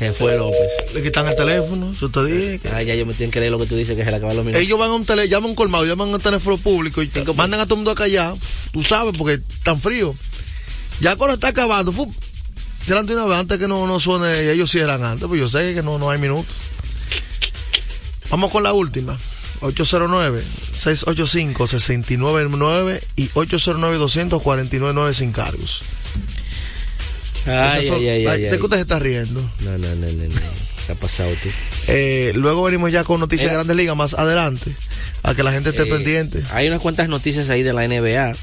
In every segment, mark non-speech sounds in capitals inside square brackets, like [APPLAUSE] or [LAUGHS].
Se fue López. Le quitan el teléfono, eso te dije. Ah, ya yo me tienen que leer lo que tú dices que se le acaban los minutos. Ellos van a un tele, llaman colmado, llaman a un teléfono público y mandan a todo el mundo a callar. Tú sabes, porque están frío. Ya cuando está acabando, fu, cierran de una vez antes que no, no suene, y ellos cierran antes, pues yo sé que no, no hay minutos. Vamos con la última. 809-685-6999 y 809-249-9 sin cargos. Ay, son- ay, ay, ay, ¿De qué usted se está riendo? No, no, no, no, no. ¿Qué ha pasado tú? Eh, luego venimos ya con noticias de. Grandes Ligas más adelante, a que la gente esté Eh, pendiente. Hay unas cuantas noticias ahí de la NBA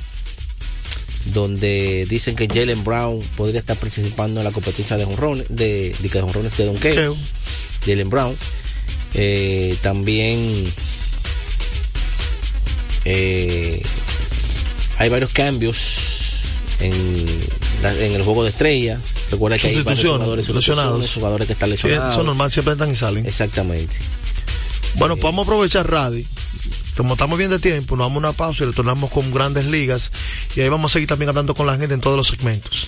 donde dicen que Jalen Brown podría estar participando en la competencia de jonrones, de, de que jonrones de donkeo. Jalen Brown. Eh, también eh, hay varios cambios en, en el juego de estrella. Recuerda que hay varios jugadores lesionados. jugadores que están lesionados. eso es normal, siempre entran y salen. Exactamente. Bueno, vamos a aprovechar Radi. Como estamos bien de tiempo, nos damos una pausa y retornamos con grandes ligas. Y ahí vamos a seguir también hablando con la gente en todos los segmentos.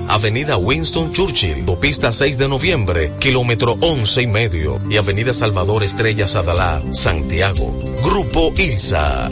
Avenida Winston Churchill, Pista 6 de noviembre, kilómetro 11 y medio, y Avenida Salvador Estrella Sadalá, Santiago. Grupo ILSA.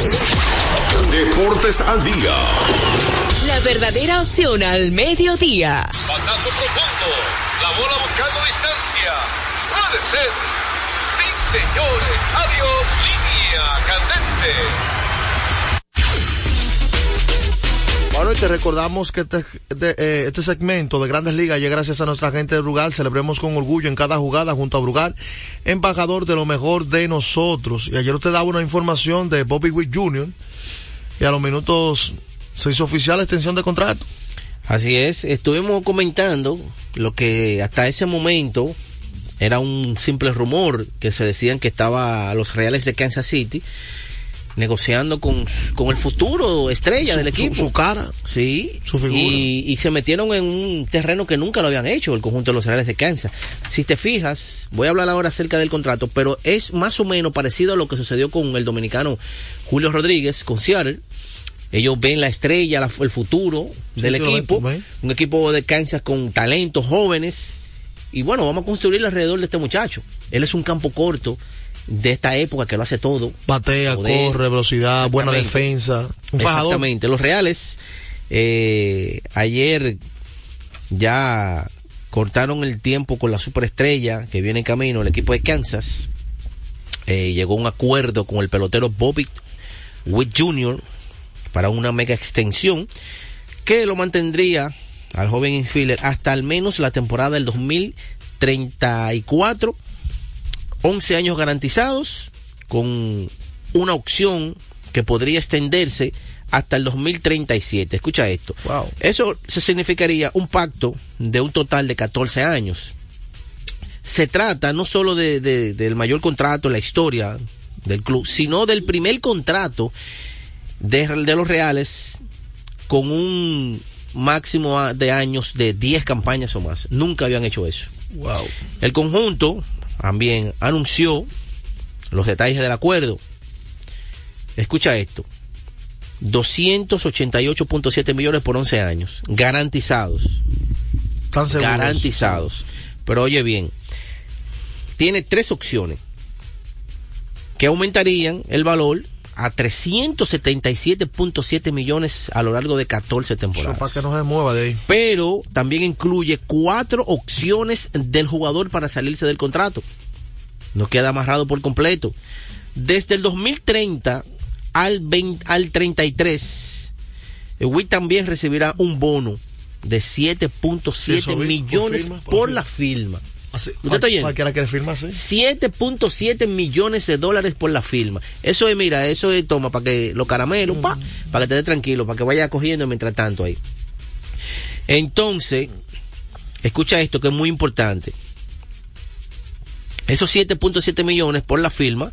Deportes al día. La verdadera opción al mediodía. Pasazo profundo. La bola buscando distancia. Puede ser. Sí, señores. Adiós. Línea candente. Bueno, y te recordamos que este, eh, este segmento de Grandes Ligas llega gracias a nuestra gente de Brugal. Celebremos con orgullo en cada jugada junto a Brugal, embajador de lo mejor de nosotros. Y ayer usted daba una información de Bobby Witt Jr. y a los minutos se hizo oficial la extensión de contrato. Así es, estuvimos comentando lo que hasta ese momento era un simple rumor que se decían que estaba los Reales de Kansas City negociando con, con el futuro estrella Su- del su- equipo. su cara. Sí. Su figura. Y, y se metieron en un terreno que nunca lo habían hecho, el conjunto de los Reales de Kansas. Si te fijas, voy a hablar ahora acerca del contrato, pero es más o menos parecido a lo que sucedió con el dominicano Julio Rodríguez con Seattle. Ellos ven la estrella, la- el futuro del sí, equipo, un equipo de Kansas con talentos jóvenes. Y bueno, vamos a construir alrededor de este muchacho. Él es un campo corto de esta época que lo hace todo. Batea, Poder. corre, velocidad, buena defensa. Un. Exactamente. Los Reales eh, ayer ya cortaron el tiempo con la superestrella que viene en camino, el equipo de Kansas. Eh, llegó a un acuerdo con el pelotero Bobby Witt Jr. para una mega extensión que lo mantendría al joven infielder hasta al menos la temporada del 2034. 11 años garantizados con una opción que podría extenderse hasta el 2037. Escucha esto. Wow. Eso se significaría un pacto de un total de 14 años. Se trata no solo de, de- del mayor contrato en la historia del club, sino del primer contrato de, de los Reales con un máximo de años de 10 campañas o más. Nunca habían hecho eso. Wow. El conjunto también anunció los detalles del acuerdo. Escucha esto. 288.7 millones por 11 años. Garantizados. Tan seguros. Garantizados. Pero oye bien. Tiene tres opciones. Que aumentarían el valor a 377.7 millones a lo largo de 14 Eso temporadas. para que no se mueva de ahí. pero también incluye cuatro opciones del jugador para salirse del contrato. No queda amarrado por completo. Desde el 2030 al, 20 al 33, el Witt también recibirá un bono de 7.7 Sí, eso vi, por millones firma, por, por firma. la firma. Así, ¿Usted está oyendo? Cualquiera que le firma así. 7.7 millones de dólares por la firma. Eso es, mira, eso es, toma, para que los caramelos, pa, para que te dé tranquilo, para que vaya cogiendo mientras tanto ahí. Entonces, escucha esto que es muy importante. Esos 7.7 millones por la firma,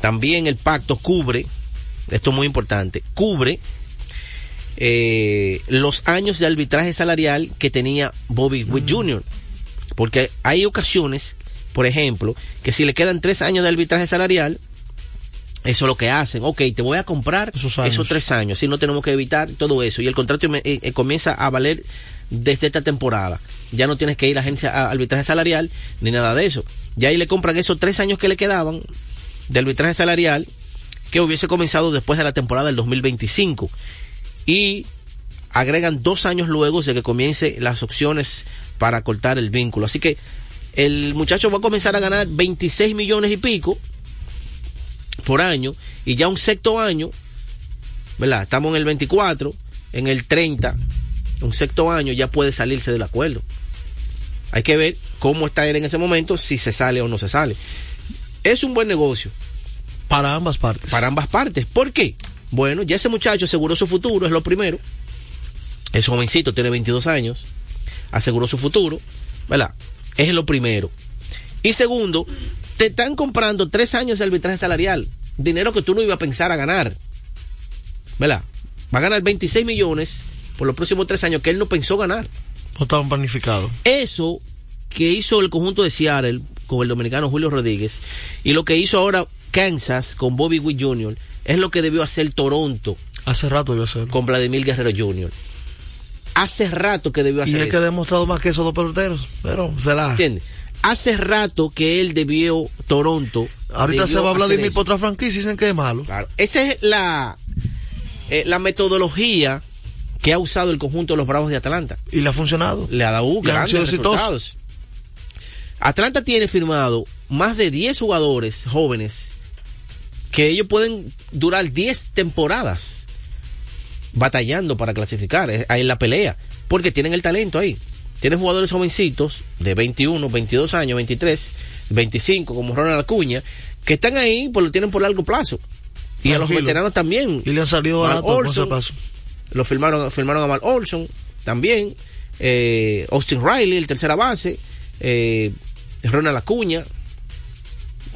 también el pacto cubre, esto es muy importante, cubre eh, los años de arbitraje salarial que tenía Bobby Witt Jr. Porque hay ocasiones, por ejemplo, que si le quedan tres años de arbitraje salarial, eso es lo que hacen. Ok, te voy a comprar Esos tres años. Si no tenemos que evitar todo eso. Y el contrato eh, eh, comienza a valer desde esta temporada. Ya no tienes que ir a agencia a arbitraje salarial ni nada de eso. Ya ahí le compran esos tres años que le quedaban de arbitraje salarial que hubiese comenzado después de la temporada del 2025. Y agregan dos años luego de que comience las opciones para cortar el vínculo. Así que el muchacho va a comenzar a ganar 26 millones y pico por año y ya un sexto año, ¿verdad? Estamos en el 24, en el 30, un sexto año ya puede salirse del acuerdo. Hay que ver cómo está él en ese momento, si se sale o no se sale. Es un buen negocio Para ambas partes. para ambas partes. ¿Por qué? Bueno, ya ese muchacho aseguró su futuro, es lo primero. Ese jovencito tiene 22 años, aseguró su futuro, ¿verdad? Es lo primero. Y segundo, te están comprando tres años de arbitraje salarial, dinero que tú no ibas a pensar a ganar, ¿verdad? Va a ganar 26 millones por los próximos tres años que él no pensó ganar. No estaban planificados. Eso que hizo el conjunto de Seattle con el dominicano Julio Rodríguez y lo que hizo ahora Kansas con Bobby Witt Jr. es lo que debió hacer Toronto Hace rato debió hacerlo. con Vladimir Guerrero Jr. Hace rato que debió Y hacer es que ha demostrado más que esos dos peloteros. Pero se la. ¿Entiendes? Hace rato que él debió Toronto. Ahorita se va a Vladimir eso. por otra franquicia y dicen que es malo. Claro. Esa es la, eh, la metodología que ha usado el conjunto de los Bravos de Atlanta. Y le ha funcionado. le ha dado Y han grandes resultados. Atlanta tiene firmado más de 10 jugadores jóvenes que ellos pueden durar 10 temporadas batallando para clasificar ahí en la pelea, porque tienen el talento ahí. Tienen jugadores jovencitos de 21, 22 años, 23, 25 como Ronald Acuña, que están ahí, pues lo tienen por largo plazo. Y a los veteranos también. Y le han salido ese Olson, lo firmaron, firmaron a Mal Olson también, eh, Austin Riley, el tercera base, eh, Ronald Acuña.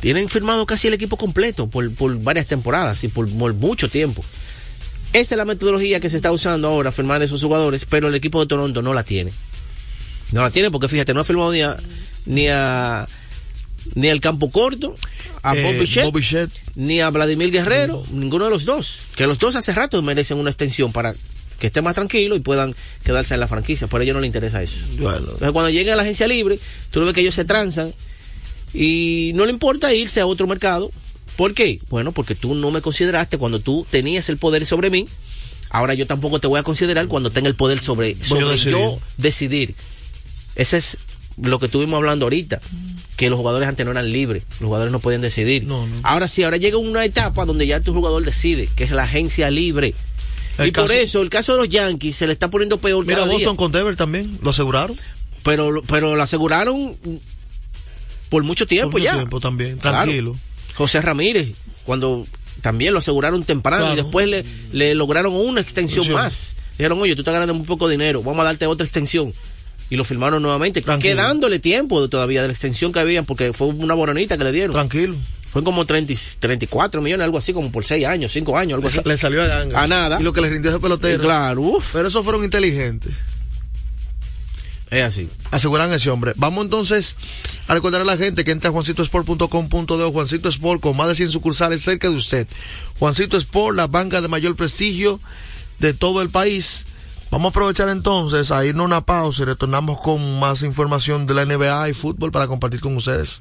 Tienen firmado casi el equipo completo por, por varias temporadas y por, por mucho tiempo. Esa es la metodología que se está usando ahora, firmar esos jugadores, pero el equipo de Toronto no la tiene. No la tiene porque fíjate, no ha firmado ni a, ni a, ni al campo corto, a Eh, Bob Bichette, ni a Vladimir Guerrero, ninguno de los dos. Que los dos hace rato merecen una extensión para que esté más tranquilo y puedan quedarse en la franquicia. Por ello no le interesa eso. Bueno, Entonces cuando lleguen a la agencia libre, tú ves que ellos se transan y no le importa irse a otro mercado. ¿Por qué? Bueno, porque tú no me consideraste cuando tú tenías el poder sobre mí. Ahora yo tampoco te voy a considerar cuando tenga el poder sobre, sobre yo, decidir. Ese es lo que estuvimos hablando ahorita, que los jugadores antes no eran libres, los jugadores no podían decidir. No, no. Ahora sí, ahora llega una etapa donde ya tu jugador decide, que es la agencia libre. El y por eso el caso de los Yankees se le está poniendo peor Mira, cada día Boston con Devers también. Lo aseguraron. pero pero lo aseguraron por mucho tiempo Por mucho ya. tiempo también. Claro. José Ramírez, cuando también lo aseguraron temprano y después le, le lograron una extensión más. Dijeron, oye, tú estás ganando muy poco dinero, vamos a darte otra extensión. Y lo firmaron nuevamente, Tranquilo. quedándole tiempo de- todavía de la extensión que habían, porque fue una boronita que le dieron. Tranquilo. Fue como 30, y- 34 millones, algo así, como por 6 años, 5 años, algo Le, así. le salió a ganga. A nada. Y lo que le rindió ese Y pelotero. claro, uf. Pero esos fueron inteligentes. Es así. aseguran ese hombre. Vamos entonces a recordar a la gente que entra a juancitosport.com.de Juancito Sport con más de 100 sucursales cerca de usted. Juancito Sport, la banca de mayor prestigio de todo el país. Vamos a aprovechar entonces a irnos a una pausa y retornamos con más información de la NBA y fútbol para compartir con ustedes.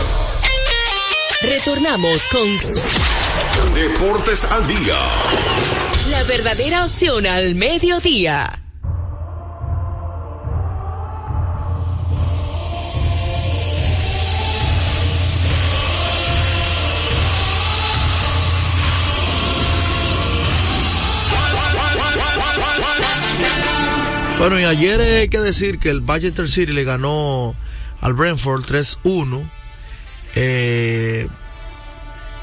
Retornamos con Deportes al día. la verdadera opción al mediodía. Bueno, y ayer hay que decir que el Manchester City le ganó al Brentford 3-1. Eh,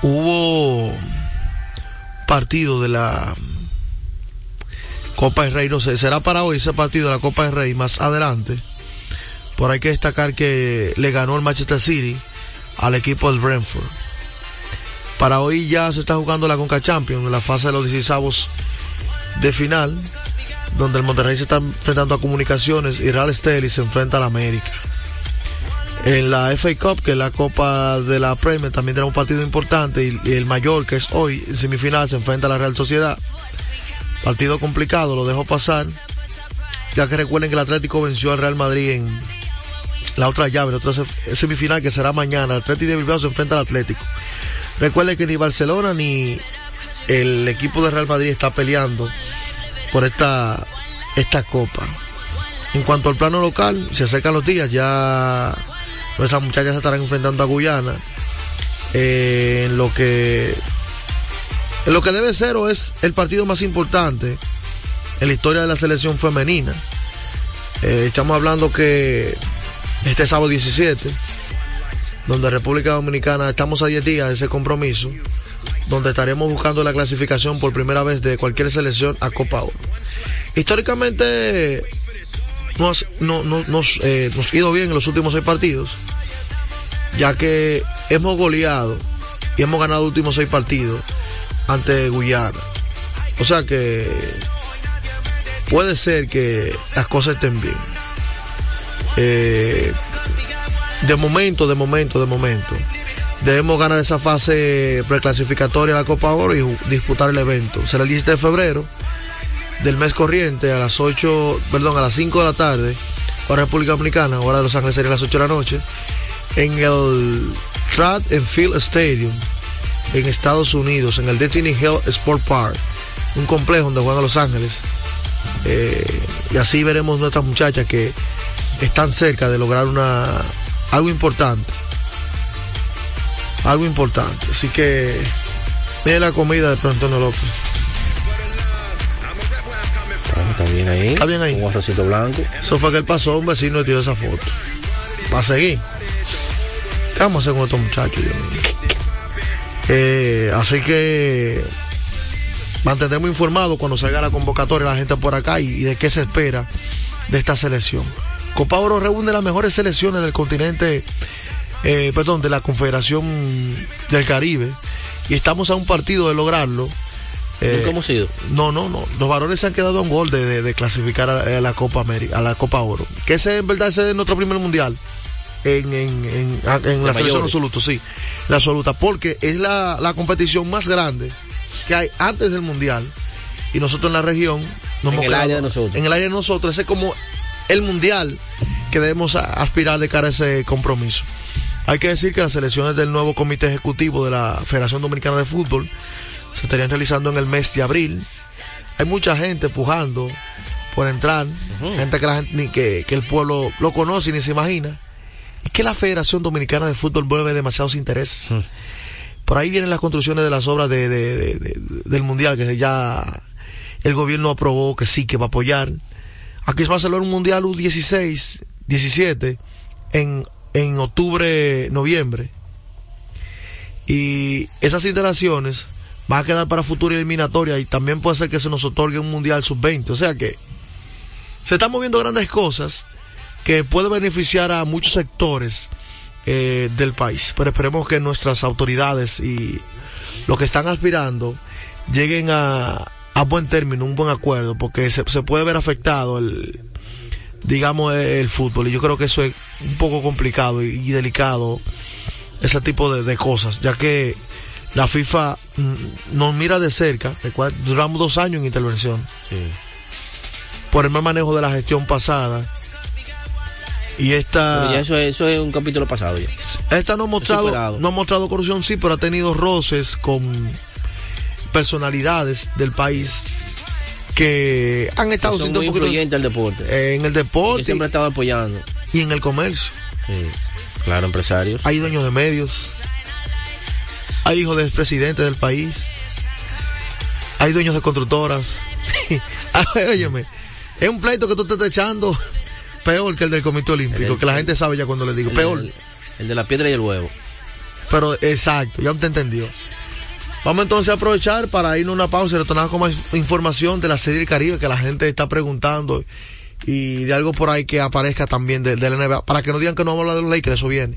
hubo partido de la Copa del Rey, no sé, será para hoy ese partido de la Copa del Rey más adelante. Por hay que destacar que le ganó el Manchester City al equipo del Brentford. Para hoy ya se está jugando la Conca Champions, en la fase de los 16 de final, donde el Monterrey se está enfrentando a Comunicaciones y Real Estelí se enfrenta a la América. En la FA Cup, que es la Copa de la Premier, también tenemos un partido importante y, el mayor, que es hoy, en semifinal, se enfrenta a la Real Sociedad. Partido complicado, lo dejo pasar. Ya que recuerden que el Atlético venció al Real Madrid en la otra llave, la otra se- semifinal que será mañana. El Atlético de Bilbao se enfrenta al Atlético. Recuerden que ni Barcelona ni el equipo de Real Madrid está peleando por esta, esta copa. En cuanto al plano local, se acercan los días, ya nuestras muchachas se estarán enfrentando a Guyana. Eh, en lo que en lo que debe ser o es el partido más importante en la historia de la selección femenina. Eh, estamos hablando que este sábado 17, donde República Dominicana estamos a 10 días de ese compromiso, donde estaremos buscando la clasificación por primera vez de cualquier selección a Copa Oro. Históricamente no, no- nos, eh, nos ido bien en los últimos seis partidos, ya que hemos goleado y hemos ganado los últimos seis partidos ante Guyana. O sea que puede ser que las cosas estén bien. Eh, de momento, de momento, de momento. Debemos ganar esa fase preclasificatoria de la Copa Oro y disputar el evento. Será el 17 de febrero del mes corriente a las 8, perdón, a las 5 de la tarde, hora República Dominicana, hora de Los Ángeles sería las 8 de la noche, en el Track and Field Stadium en Estados Unidos, en el Destiny Hill Sport Park, un complejo donde juegan Los Ángeles. Eh, y así veremos nuestras muchachas que están cerca de lograr una algo importante. Algo importante. Así que mire la comida de pronto no López. Está bien ahí. Está bien ahí. Un arrocito blanco. Eso fue que él pasó, un vecino le tiró esa foto. Va a seguir. ¿Qué vamos a hacer con estos muchachos? Eh, así que mantendremos informados cuando salga la convocatoria la gente por acá y, y de qué se espera de esta selección. Copa Oro reúne las mejores selecciones del continente, eh, perdón, de la Confederación del Caribe y estamos a un partido de lograrlo. Eh, ¿Nunca hemos ido? no, no, no. Los varones se han quedado a un gol de, de- de clasificar a, a la Copa América, a la Copa Oro. Que ese en verdad ese es nuestro primer mundial. En, en, en, en la selección absoluta, sí. La absoluta. Porque es la, la competición más grande que hay antes del mundial. Y nosotros en la región nos En hemos el área quedado- de nosotros. En el área de nosotros. Ese es como el mundial que debemos aspirar de cara a ese compromiso. Hay que decir que las elecciones del nuevo comité ejecutivo de la Federación Dominicana de Fútbol se estarían realizando en el mes de abril. Hay mucha gente pujando por entrar, gente que la gente ni que, que el pueblo lo conoce ni se imagina. Y que la Federación Dominicana de Fútbol vuelve demasiados intereses. Por ahí vienen las construcciones de las obras de, de- de- de- del Mundial, que ya el gobierno aprobó que sí, que va a apoyar. Aquí se va a celebrar un Mundial U16, 17, en, en octubre, noviembre. Y esas instalaciones van a quedar para futura eliminatoria y también puede ser que se nos otorgue un Mundial Sub-20. O sea que se están moviendo grandes cosas que puede beneficiar a muchos sectores eh, del país. Pero esperemos que nuestras autoridades y los que están aspirando lleguen a, a buen término, un buen acuerdo, porque se, puede ver afectado el, digamos, el fútbol. Y yo creo que eso es un poco complicado y, delicado, ese tipo de cosas, ya que la FIFA mm, nos mira de cerca, duramos dos años en intervención, Sí. por el mal manejo de la gestión pasada. Y esta... Ya eso, es, eso es un capítulo pasado ya. Esta no ha mostrado, no ha mostrado corrupción, sí, pero ha tenido roces con personalidades del país que han estado Son siendo muy influyentes al deporte. eh, en el Que deporte siempre ha estado apoyando. y en el comercio. Sí. Claro, empresarios. Hay dueños de medios, hay hijos del presidente del país, hay dueños de constructoras. [LAUGHS] Óyeme, es un pleito que tú te estás echando peor que el del Comité Olímpico, El- que la gente sabe ya cuando le digo, El- peor. El, el de la piedra y el huevo. Pero exacto, ya te entendió. Vamos entonces a aprovechar para irnos a una pausa y retornar con más información de la serie del Caribe que la gente está preguntando y de algo por ahí que aparezca también de, de la NBA. Para que no digan que no vamos a hablar de los Lakers, eso viene.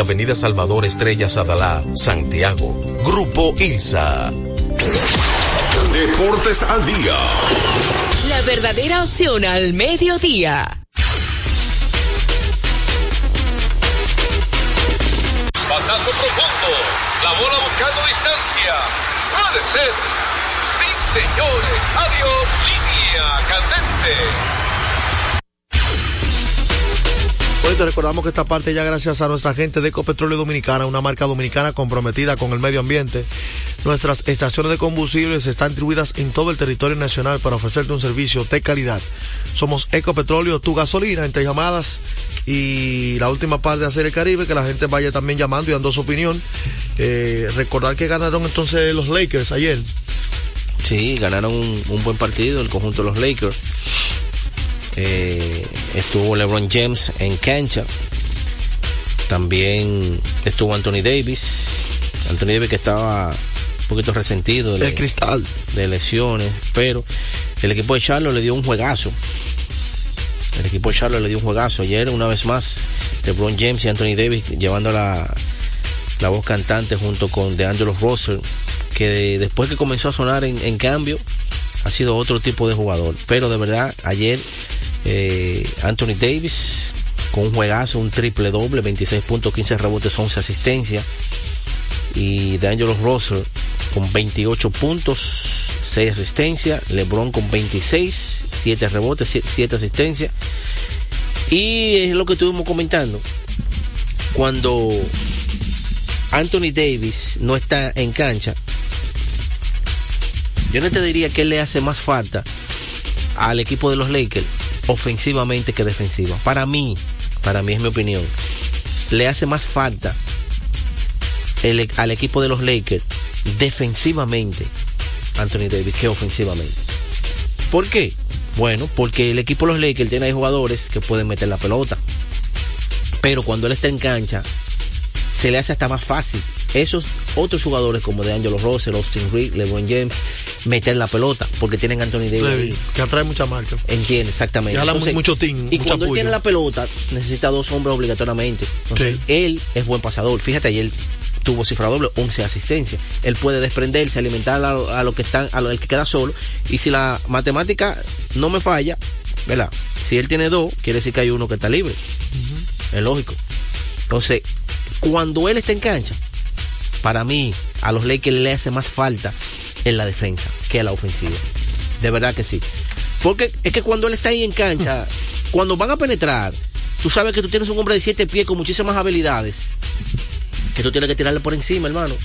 Avenida Salvador Estrella Sadalá, Santiago. Grupo ILSA. Deportes al día. La verdadera opción al mediodía. Batazo profundo. La bola buscando distancia. Puede ser. Sí, señores. Adiós. Línea candente. Hoy te recordamos que esta parte ya gracias a nuestra gente de Ecopetróleo Dominicana, una marca dominicana comprometida con el medio ambiente. Nuestras estaciones de combustibles están distribuidas en todo el territorio nacional para ofrecerte un servicio de calidad. Somos Ecopetróleo, tu gasolina, entre llamadas y la última parte de hacer el Caribe, que la gente vaya también llamando y dando su opinión. Eh, recordar que ganaron entonces los Lakers ayer. Sí, ganaron un, un buen partido el conjunto de los Lakers. Eh, estuvo LeBron James en cancha. También estuvo Anthony Davis. Anthony Davis que estaba poquito resentido de, El cristal. de lesiones, pero el equipo de Charlotte le dio un juegazo. El equipo de Charlotte le dio un juegazo. Ayer, una vez más, LeBron James y Anthony Davis llevando la, la voz cantante junto con DeAngelo Russell, que de- después que comenzó a sonar en, en cambio, ha sido otro tipo de jugador. Pero de verdad, ayer eh, Anthony Davis con un juegazo, un triple doble, 26 puntos, 15 rebotes, 11 asistencias. Y DeAngelo Russell con 28 puntos, 6 asistencias. LeBron con 26, 7 rebotes, 7 asistencias. Y es lo que estuvimos comentando. Cuando Anthony Davis no está en cancha, yo no te diría que le hace más falta al equipo de los Lakers ofensivamente que defensiva. Para mí, para mí es mi opinión, le hace más falta el- al equipo de los Lakers defensivamente Anthony Davis que ofensivamente. ¿Por qué? Bueno, porque el equipo de los Lakers tiene ahí jugadores que pueden meter la pelota. Pero cuando él está en cancha, se le hace hasta más fácil. Esos otros jugadores como de Angelo Russell, Austin Reed, LeBron James, meter la pelota porque tienen Anthony Davis. que atrae mucha marca. Entiende, exactamente. Y jala Entonces, mucho team, Y cuando él tiene la pelota, necesita dos hombres obligatoriamente. Entonces, él es buen pasador. Fíjate, ayer tuvo cifra doble, 11 asistencias. Él puede desprenderse, alimentar a, lo- a lo que están, a lo el que queda solo. Y si la matemática no me falla, ¿verdad? Si él tiene dos, quiere decir que hay uno que está libre. Es lógico. Entonces, cuando él está en cancha, para mí, a los Lakers le hace más falta en la defensa que en la ofensiva. De verdad que sí. Porque es que cuando él está ahí en cancha, [LAUGHS] cuando van a penetrar, tú sabes que tú tienes un hombre de siete pies con muchísimas habilidades, que tú tienes que tirarle por encima, hermano.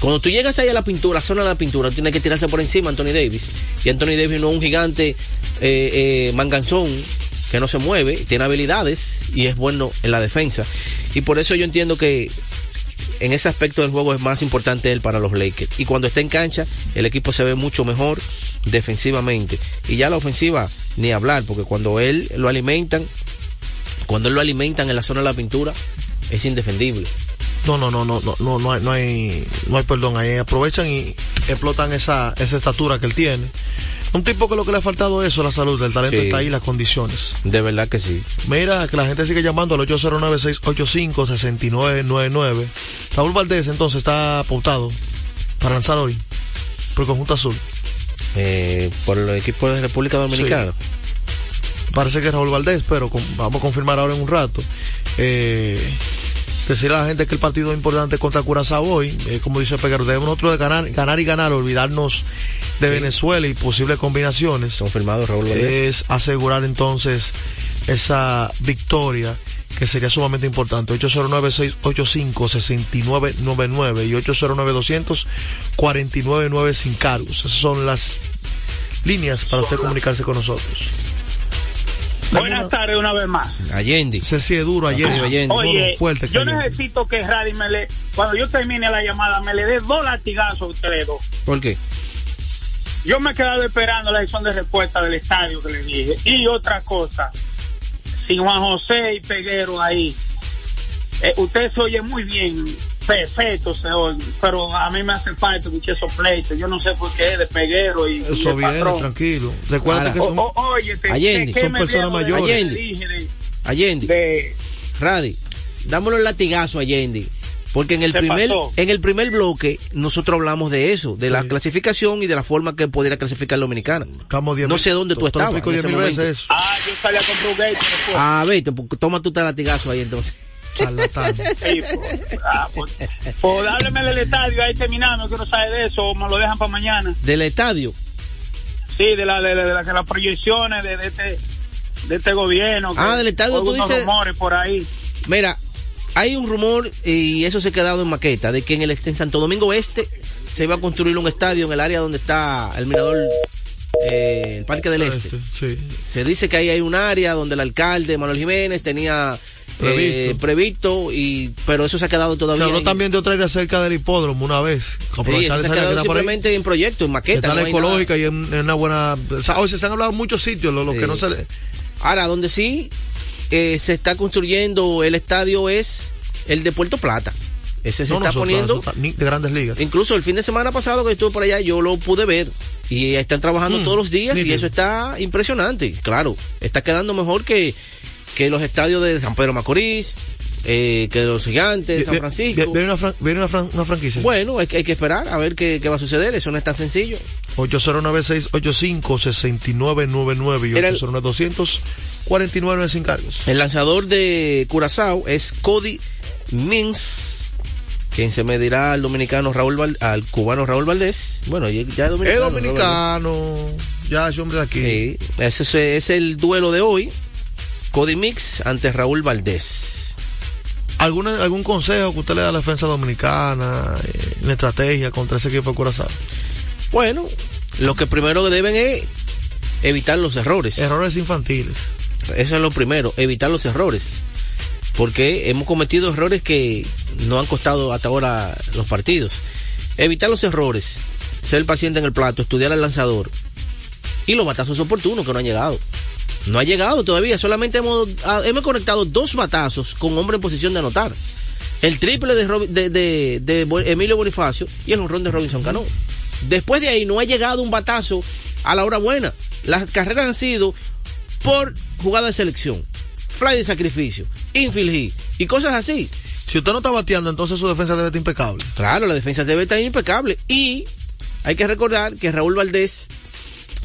Cuando tú llegas ahí a la pintura, zona de la pintura, tú tienes que tirarse por encima Anthony Davis. Y Anthony Davis no es un gigante eh, eh, manganzón que no se mueve, tiene habilidades y es bueno en la defensa. Y por eso yo entiendo que en ese aspecto del juego es más importante él para los Lakers. Y cuando está en cancha, el equipo se ve mucho mejor defensivamente. Y ya la ofensiva, ni hablar, porque cuando él lo alimentan, cuando él lo alimentan en la zona de la pintura, es indefendible. No, no, no, no, no, no, hay, no hay, no hay perdón. Ahí aprovechan y explotan esa, esa estatura que él tiene. Un tipo que lo que le ha faltado es eso, la salud, el talento Sí. está ahí, las condiciones. De verdad que sí. Mira, que la gente sigue llamando al 809-685-6999. Raúl Valdés entonces está pautado para lanzar hoy por el conjunto azul. Eh, por el equipo de República Dominicana. Parece que es Raúl Valdés, pero con- vamos a confirmar ahora en un rato. Eh, decirle a la gente que el partido es importante contra Curazao hoy, eh, como dice Peguero, debemos nosotros de ganar, ganar y ganar, olvidarnos de Venezuela y posibles combinaciones. Confirmado Raúl Valdés. Es asegurar entonces esa victoria que sería sumamente importante. 809-685-6999 y 809-200-4999 sin cargos. Esas son las líneas para usted comunicarse con nosotros. Buenas tardes una vez más. Allende. Se es duro ayer. Oye, fuerte yo necesito que Radi me le, cuando yo termine la llamada, me le dé dos latigazos a ustedes dos. ¿Por qué? Yo me he quedado esperando la decisión de respuesta del estadio que le dije. Y otra cosa, sin Juan José y Peguero ahí, eh, usted se oye muy bien, perfecto se oye, pero a mí me hace falta escuchar esos pleitos. Yo no sé por qué de Peguero y, Eso viene, patrón. tranquilo. Recuerda que O- son, o- oye, te- Allende, son personas mayores. de- dije de- Allende. Radi, dámosle el latigazo a Allende. Porque en el ¿Qué primer, pasó? en el primer bloque nosotros hablamos de eso, de la clasificación y de la forma que pudiera clasificar la dominicana. No sé dónde tú estabas. en ese veces. Ah, yo salí a comprar un gate después. Ah, vete, pues, toma tu latigazo ahí entonces. Charlatán. [LAUGHS] Sí, pues, ah, pues, pues hábleme del estadio ahí terminando, quiero saber de eso, o me lo dejan para mañana. Del estadio. Sí, de, la, de, la- de la- de las proyecciones de, de este de este gobierno. que Ah, del estadio, tú dices- rumores por ahí. Mira, hay un rumor, y eso se ha quedado en maqueta, de que en el en Santo Domingo Este se va a construir un estadio en el área donde está el mirador, eh, el Parque del Este. Sí. Se dice que ahí hay un área donde el alcalde Manuel Jiménez tenía eh, Previsto. previsto, y pero eso se ha quedado Se todavía. habló en- también de otra área cerca del hipódromo una vez. Sí, eso se ha que quedado ahí. simplemente en proyecto, en maqueta. Está no nada. ecológica y en, en una buena. o sea, Oye, se han hablado muchos sitios, lo, lo Sí. que no se. Ahora, donde sí eh, se está construyendo el estadio es el de Puerto Plata. Ese se No, está nosotros, poniendo. nosotros, de grandes ligas. Incluso el fin de semana pasado que estuve por allá, yo lo pude ver. Y están trabajando Mm, todos los días y eso está impresionante. Claro, está quedando mejor que, que los estadios de San Pedro Macorís, eh, que los gigantes de San Francisco. vie- Viene una, fran- una, fran- una franquicia. Bueno, hay, que- hay que esperar a ver qué, qué va a suceder. Eso no es tan sencillo. 809-685-6999 y Era el- 809-200-49 sin cargos. El lanzador de Curazao es Cody Mins, quien se medirá al dominicano Raúl Val- al cubano Raúl Valdés. Bueno, ya es dominicano. Es ¿no? dominicano, ya ese hombre de aquí. Sí, ese es, es el duelo de hoy. Cody Mix ante Raúl Valdés. ¿Alguna, ¿Algún consejo que usted le da a la defensa dominicana eh, en estrategia contra ese equipo de Curazao? Bueno, lo que primero deben es evitar los errores. Errores infantiles. Eso es lo primero, evitar los errores. Porque hemos cometido errores que no han costado hasta ahora los partidos. Evitar los errores, ser paciente en el plato, estudiar al lanzador y los batazos oportunos que no han llegado. No ha llegado todavía, solamente hemos, ah, hemos conectado dos batazos con hombre en posición de anotar. El triple de, de, de- de Bo- Emilio Bonifacio y el honrón de Robinson Cano. Después de ahí no ha llegado un batazo a la hora buena. Las carreras han sido por jugada de selección, fly de sacrificio, infield hit y cosas así. Si usted no está bateando, entonces su defensa debe estar impecable. Claro, la defensa debe estar impecable. Y hay que recordar que Raúl Valdés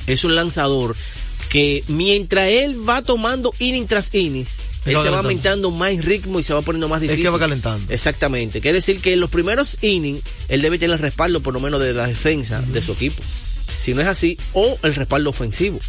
es un lanzador que mientras él va tomando inning tras inning, Él se va aumentando más ritmo y se va poniendo más Es difícil. que va calentando. Exactamente. Quiere decir que en los primeros innings él debe tener el respaldo por lo menos de la defensa de su equipo. Si no es así, o el respaldo ofensivo.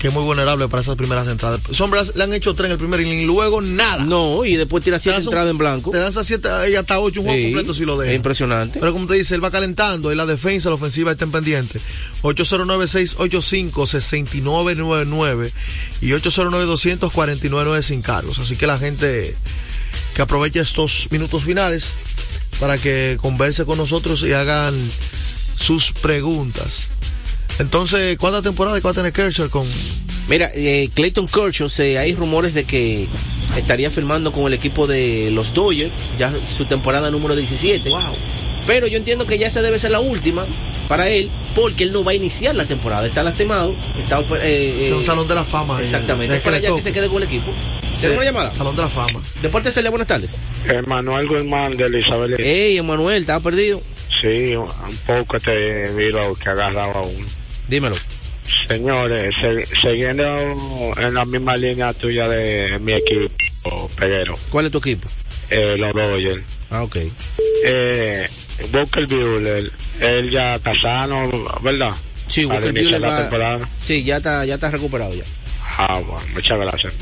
Que es muy vulnerable para esas primeras entradas. Sombras le han hecho tres en el primer inning, luego nada. No, y después tira siete entradas en blanco. Te lanza siete y hasta ocho un juego Sí, completo si lo deja. es impresionante. Pero como te dice, él va calentando y la defensa, la ofensiva estén pendientes. 809-685-6999 y 809-200-4999 sin cargos. Así que la gente que aproveche estos minutos finales para que converse con nosotros y hagan sus preguntas. Entonces, ¿cuántas temporadas va a tener Kershaw con Mira, eh, Clayton Kershaw, se, hay rumores de que estaría firmando con el equipo de los Dodgers, ya su temporada número 17. Pero yo entiendo que ya esa debe ser la última para él, porque él no va a iniciar la temporada. Está lastimado, está eh, Es un eh, salón de la fama. Exactamente, Eh, es para allá que se quede con el equipo. ¿Tenemos una llamada? Salón de la fama. Deportes Celia, buenas tardes. Manuel Guzmán de Elizabeth. Ey, Emanuel, ¿estaba perdido? Sí, un poco te miro que agarraba uno. Dímelo. Señores, se- siguiendo en la misma línea tuya de mi equipo, Peguero, ¿Cuál es tu equipo? eh, los Dodgers. Ah, ok. Eh, Booker Buehler, él ya está sano, ¿verdad? Sí, Para Walker Buehler la va- temporada. Sí, ya está, ya está recuperado ya. Ah, bueno, muchas gracias.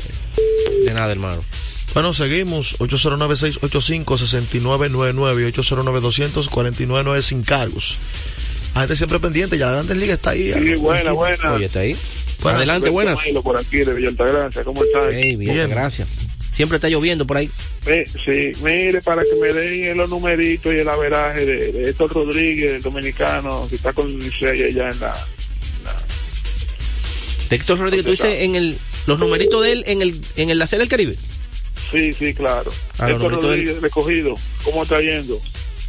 De nada, hermano. Bueno, seguimos. 809-685-6999 y 809-200-4999 sin cargos. La gente siempre pendiente, ya la Grandes Ligas está ahí. Sí, buena, buena. Oye, está ahí. Buenas. Adelante, buenas. Por aquí de Villa Altagracia, ¿cómo estás? Ey, bien, gracias. Siempre está lloviendo por ahí. Mi- sí, mire, para que me den los numeritos y el averaje de, de Héctor Rodríguez, el dominicano, que está con el Licey allá en la... Héctor Rodríguez, tú dices en el, los numeritos de él en el, en el la Serie del Caribe. Sí, sí, claro. Ah, Héctor del- Rodríguez, recogido, ¿cómo está yendo?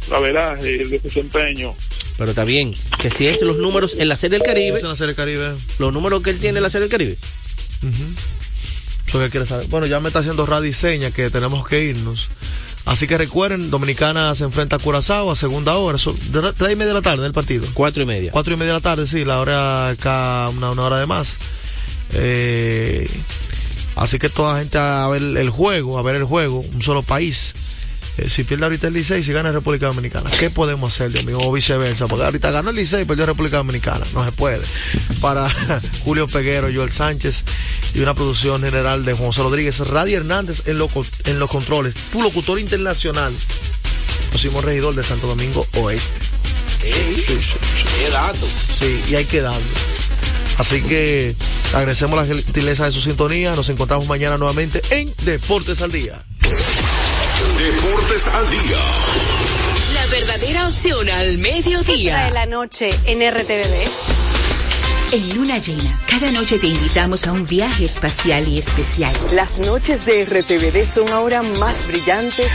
El averaje y el desempeño. Pero está bien. Que si es los números en la Serie del Caribe. Es en la Serie del Caribe. Los números que él tiene en la Serie del Caribe. Eso que quiere saber. Bueno, ya me está haciendo radiseña que tenemos que irnos. Así que recuerden, Dominicana se enfrenta a Curazao a segunda hora. Son de tres y media de la tarde del partido. Cuatro y media. Cuatro y media de la tarde, sí, la hora acá una, una hora de más. Eh, así que toda la gente a ver el juego, a ver el juego, un solo país. Eh, si pierde ahorita el Licey, si gana República Dominicana, ¿qué podemos hacer, Dios mío? O viceversa, porque ahorita ganó el Licey y perdió República Dominicana, no se puede. Para [LAUGHS] Julio Peguero, Joel Sánchez y una producción general de José Rodríguez, Radi Hernández en, lo- en los controles, tu locutor internacional, próximo regidor de Santo Domingo Oeste. Sí, sí, sí. Qué dato. Sí, y hay que darlo. Así que agradecemos la gentileza de su sintonía. Nos encontramos mañana nuevamente en Deportes al Día. Deportes al día. La verdadera opción al mediodía. de la noche en RTVD. En Luna Llena, cada noche te invitamos a un viaje espacial y especial. Las noches de RTVD son ahora más brillantes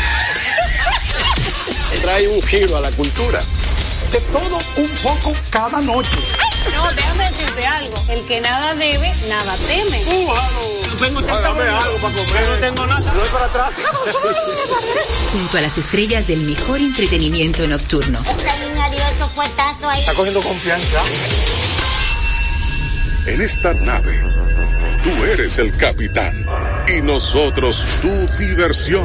trae un giro a la cultura. De todo un poco cada noche. No, déjame decirte algo. El que nada debe, nada teme. Tengo algo para comer. No tengo nada. No es para atrás. Junto a las estrellas del mejor entretenimiento nocturno. Esta niña dio esos fuetazos ahí. Está cogiendo confianza. En esta nave, tú eres el capitán y nosotros tu diversión.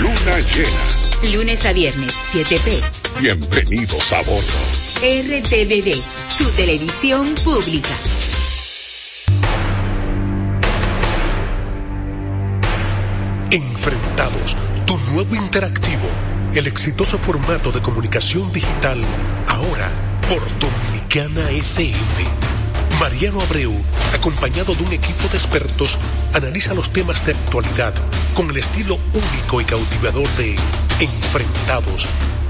Luna llena. Lunes a viernes, 7p. Bienvenidos a bordo. RTVD, tu televisión pública. Enfrentados, tu nuevo interactivo, el exitoso formato de comunicación digital, ahora por Dominicana FM. Mariano Abreu, acompañado de un equipo de expertos, analiza los temas de actualidad con el estilo único y cautivador de Enfrentados,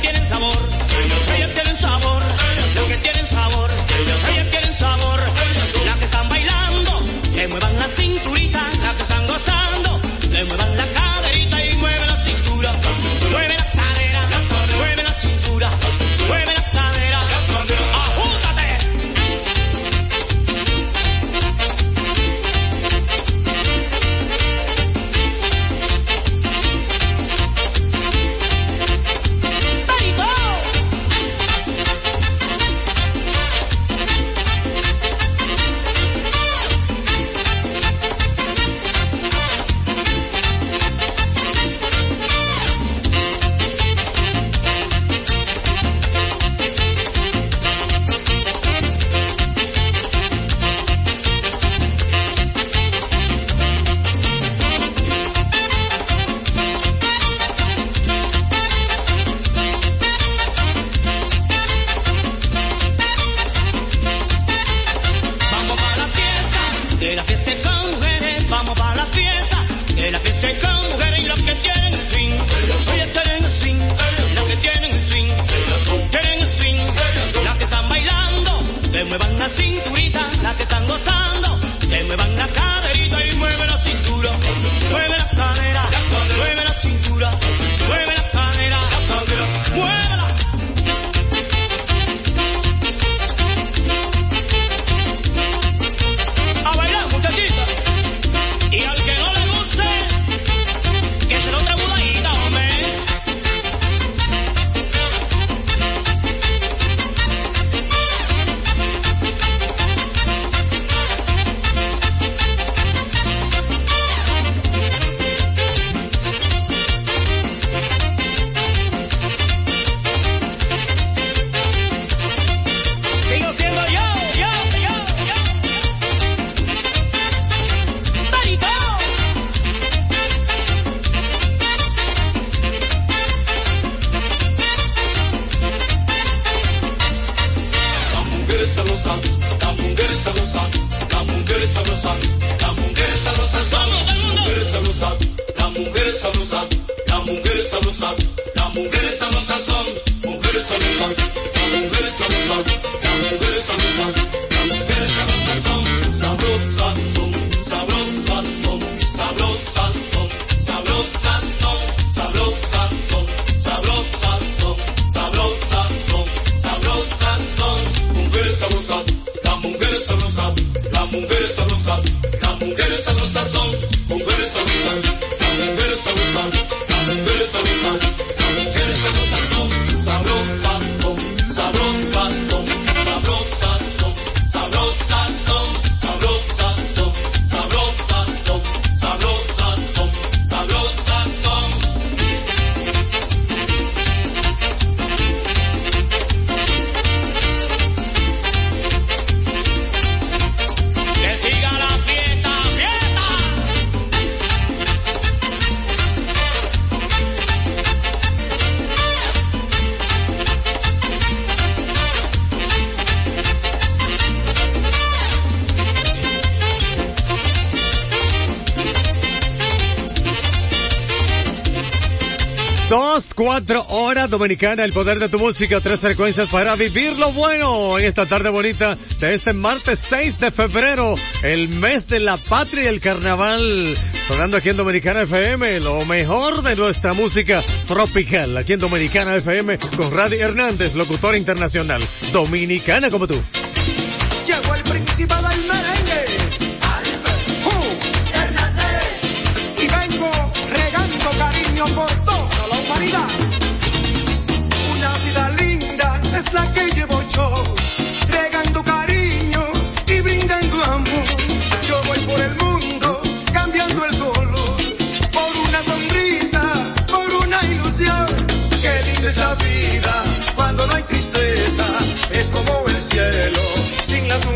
Tienen sabor, ellas tienen sabor, las que tienen sabor, ellas tienen sabor, las que están bailando, que muevan la cinturita, Las mujeres sabrosas, las mujeres sabrosas son, mujeres sabrosas, las mujeres sabrosas. Dominicana, el poder de tu música, tres frecuencias para vivir lo bueno en esta tarde bonita de este martes 6 de febrero, el mes de la patria y el carnaval. Sonando aquí en Dominicana FM, lo mejor de nuestra música tropical. Aquí en Dominicana FM con Radi Hernández, locutor internacional. Dominicana como tú. Llegó el. sin las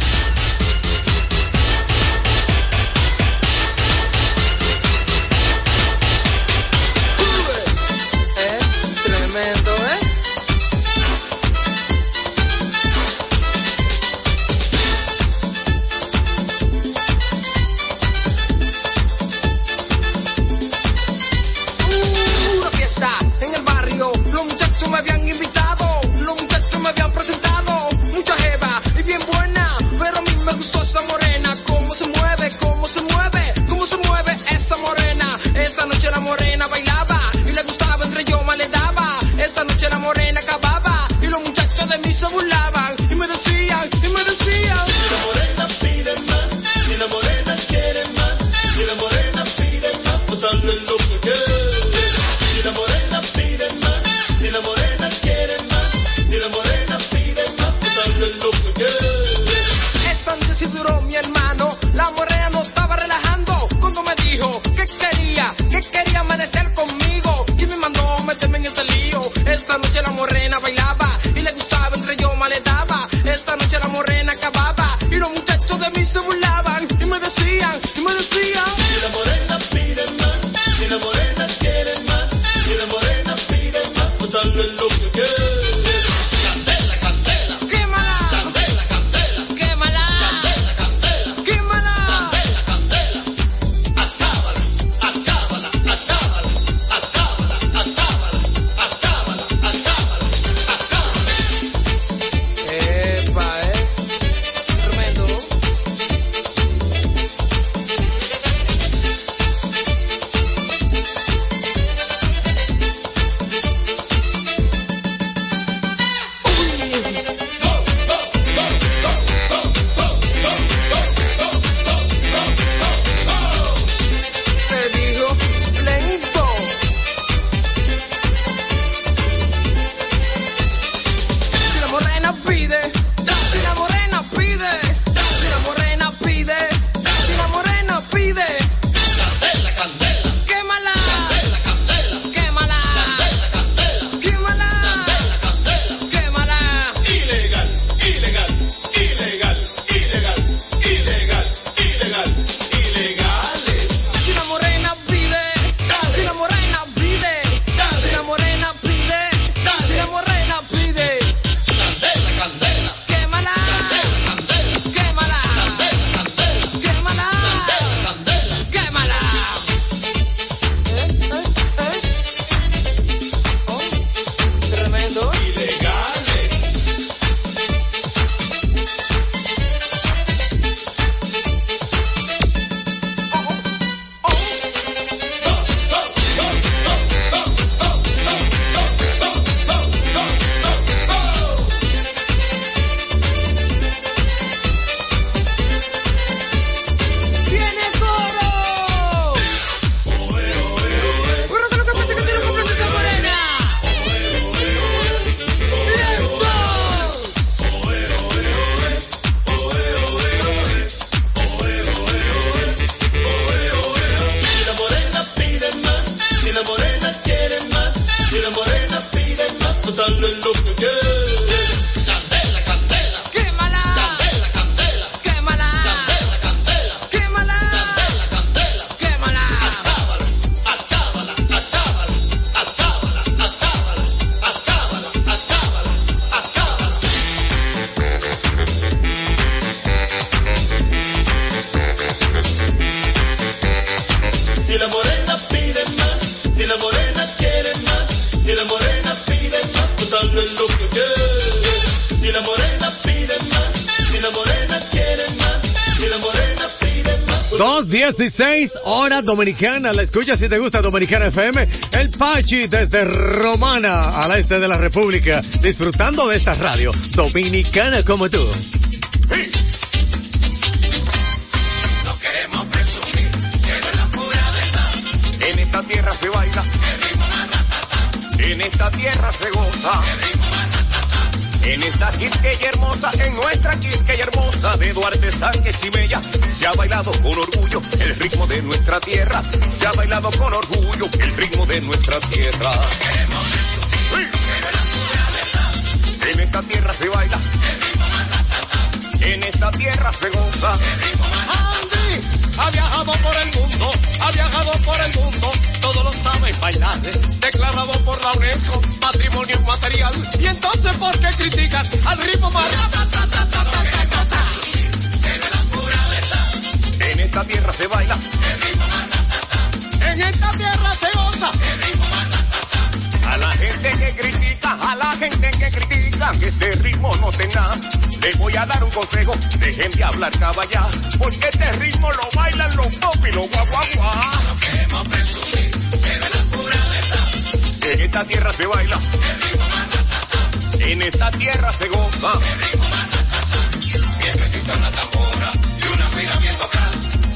darle lo que quiere. 6 horas dominicana. La escucha si te gusta Dominicana FM. El Pachi desde Romana, al este de la República, disfrutando de esta radio dominicana como tú. Duarte Sánchez y Bella, se ha bailado con orgullo el ritmo de nuestra tierra. Se ha bailado con orgullo el ritmo de nuestra tierra. En esta tierra se baila. En esta tierra se goza. Andy ha viajado por el mundo, ha viajado por el mundo, todo lo sabe bailar, declarado por la UNESCO, patrimonio inmaterial. Y entonces, ¿por qué critican al ritmo más? Esta tierra se baila. En esta tierra se goza. A la gente que critica, a la gente que critica que este ritmo no tenga, les voy a dar un consejo, dejen de hablar caballá, porque este ritmo lo bailan los pop y los guaguaguá. En esta tierra se baila, en esta tierra se goza.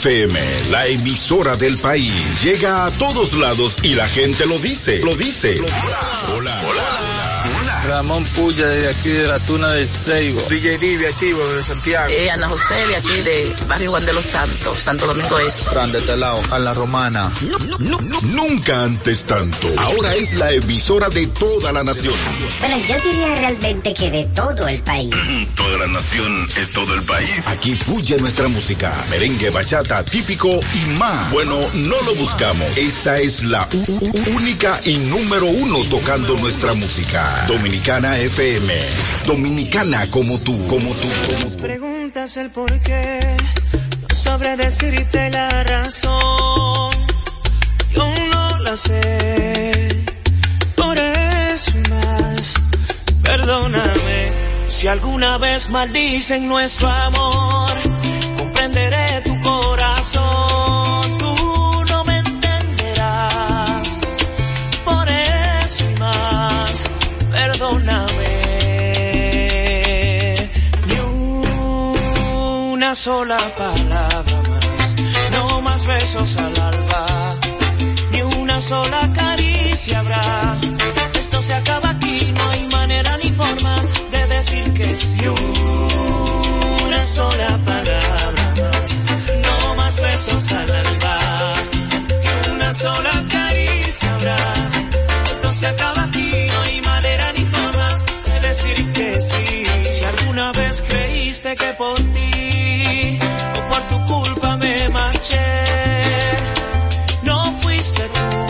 FM, la emisora del país. Llega a todos lados y la gente lo dice. Lo dice. Hola. Hola. Ramón Puya de aquí de la Tuna del Seibo. DJ Divi activo de Santiago. Eh, Ana José de aquí de Barrio Juan de los Santos, Santo Domingo Este. Fran de este lado, a la Romana. Nunca antes tanto. Ahora es la emisora de toda la nación. Bueno, yo diría realmente que de todo el país. [CLEARS THROAT] Toda la nación es todo el país. Aquí fluye nuestra música. Merengue, bachata, típico y más. Bueno, no lo buscamos. Esta es la única y número uno tocando nuestra música. Dominicana FM. Dominicana como tú, como tú, como tú. Preguntas el por qué, no sabré decirte la razón. Por eso y más. Perdóname si alguna vez maldicen nuestro amor. Comprenderé tu corazón, tú no me entenderás. Por eso y más, perdóname. Ni una sola palabra más, no más besos al alba, una sola caricia habrá. Esto se acaba aquí, no hay manera ni forma de decir que sí. Una sola palabra más, no más besos al alba, ni una sola caricia habrá. Esto se acaba aquí, no hay manera ni forma de decir que sí. Si alguna vez creíste que por ti o por tu culpa me marché, no fuiste tú.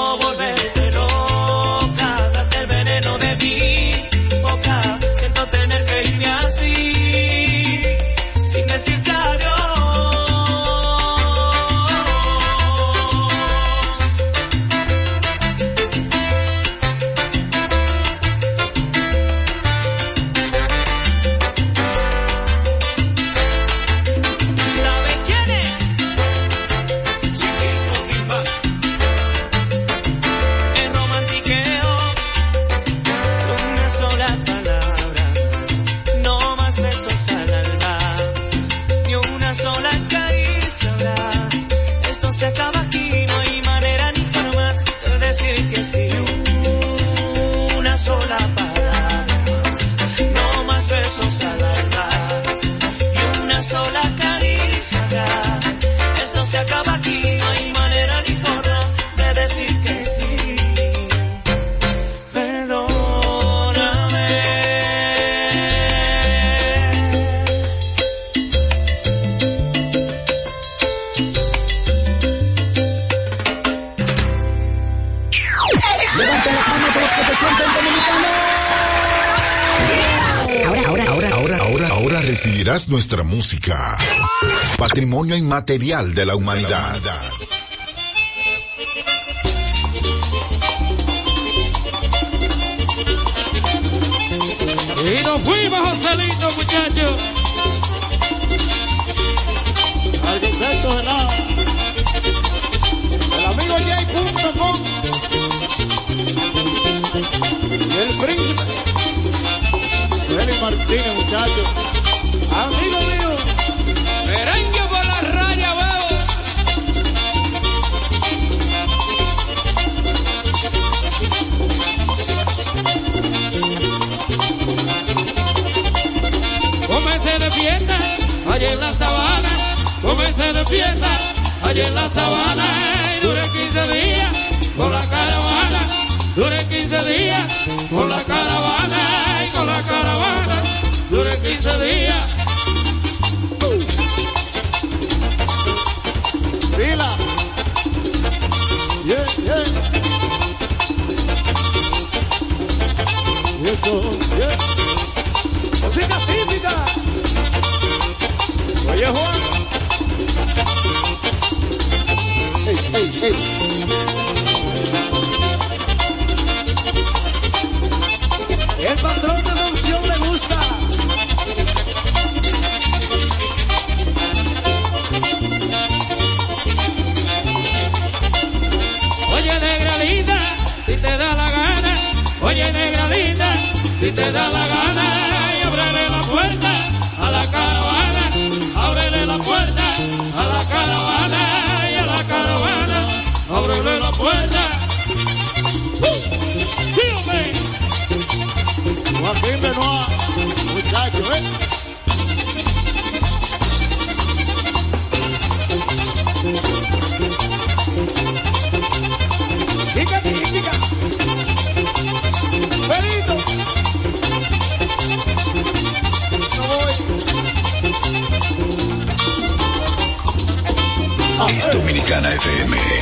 se acaba aquí, nuestra música. Patrimonio inmaterial de la humanidad. Y nos fuimos, Joselito, muchachos. Arquitecto de nada. El amigo J.com. El príncipe. Félix Martínez, muchachos. Allá en la sabana. Comencé de fiesta, allá en la sabana. Duré 15 días con la caravana. Duré 15 días con la caravana. Con la caravana. Duré 15 días. Yeah, eso, yeah. Música típica. Oye, Juan. Ey, ey, ey. Te da la gana. FM.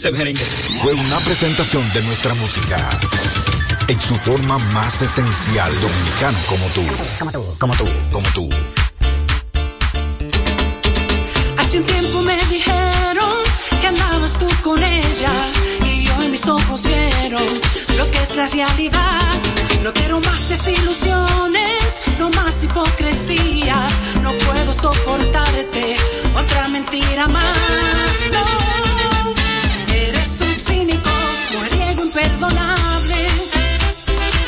Fue una presentación de nuestra música. En su forma más esencial, dominicano como tú. Como tú, como tú, como tú. Hace un tiempo me dijeron que andabas tú con ella. Y yo en mis ojos vieron lo que es la realidad. No quiero más desilusiones, no más hipocresías. No puedo soportarte otra mentira más. No imperdonable,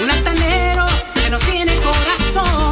un altanero que no tiene corazón.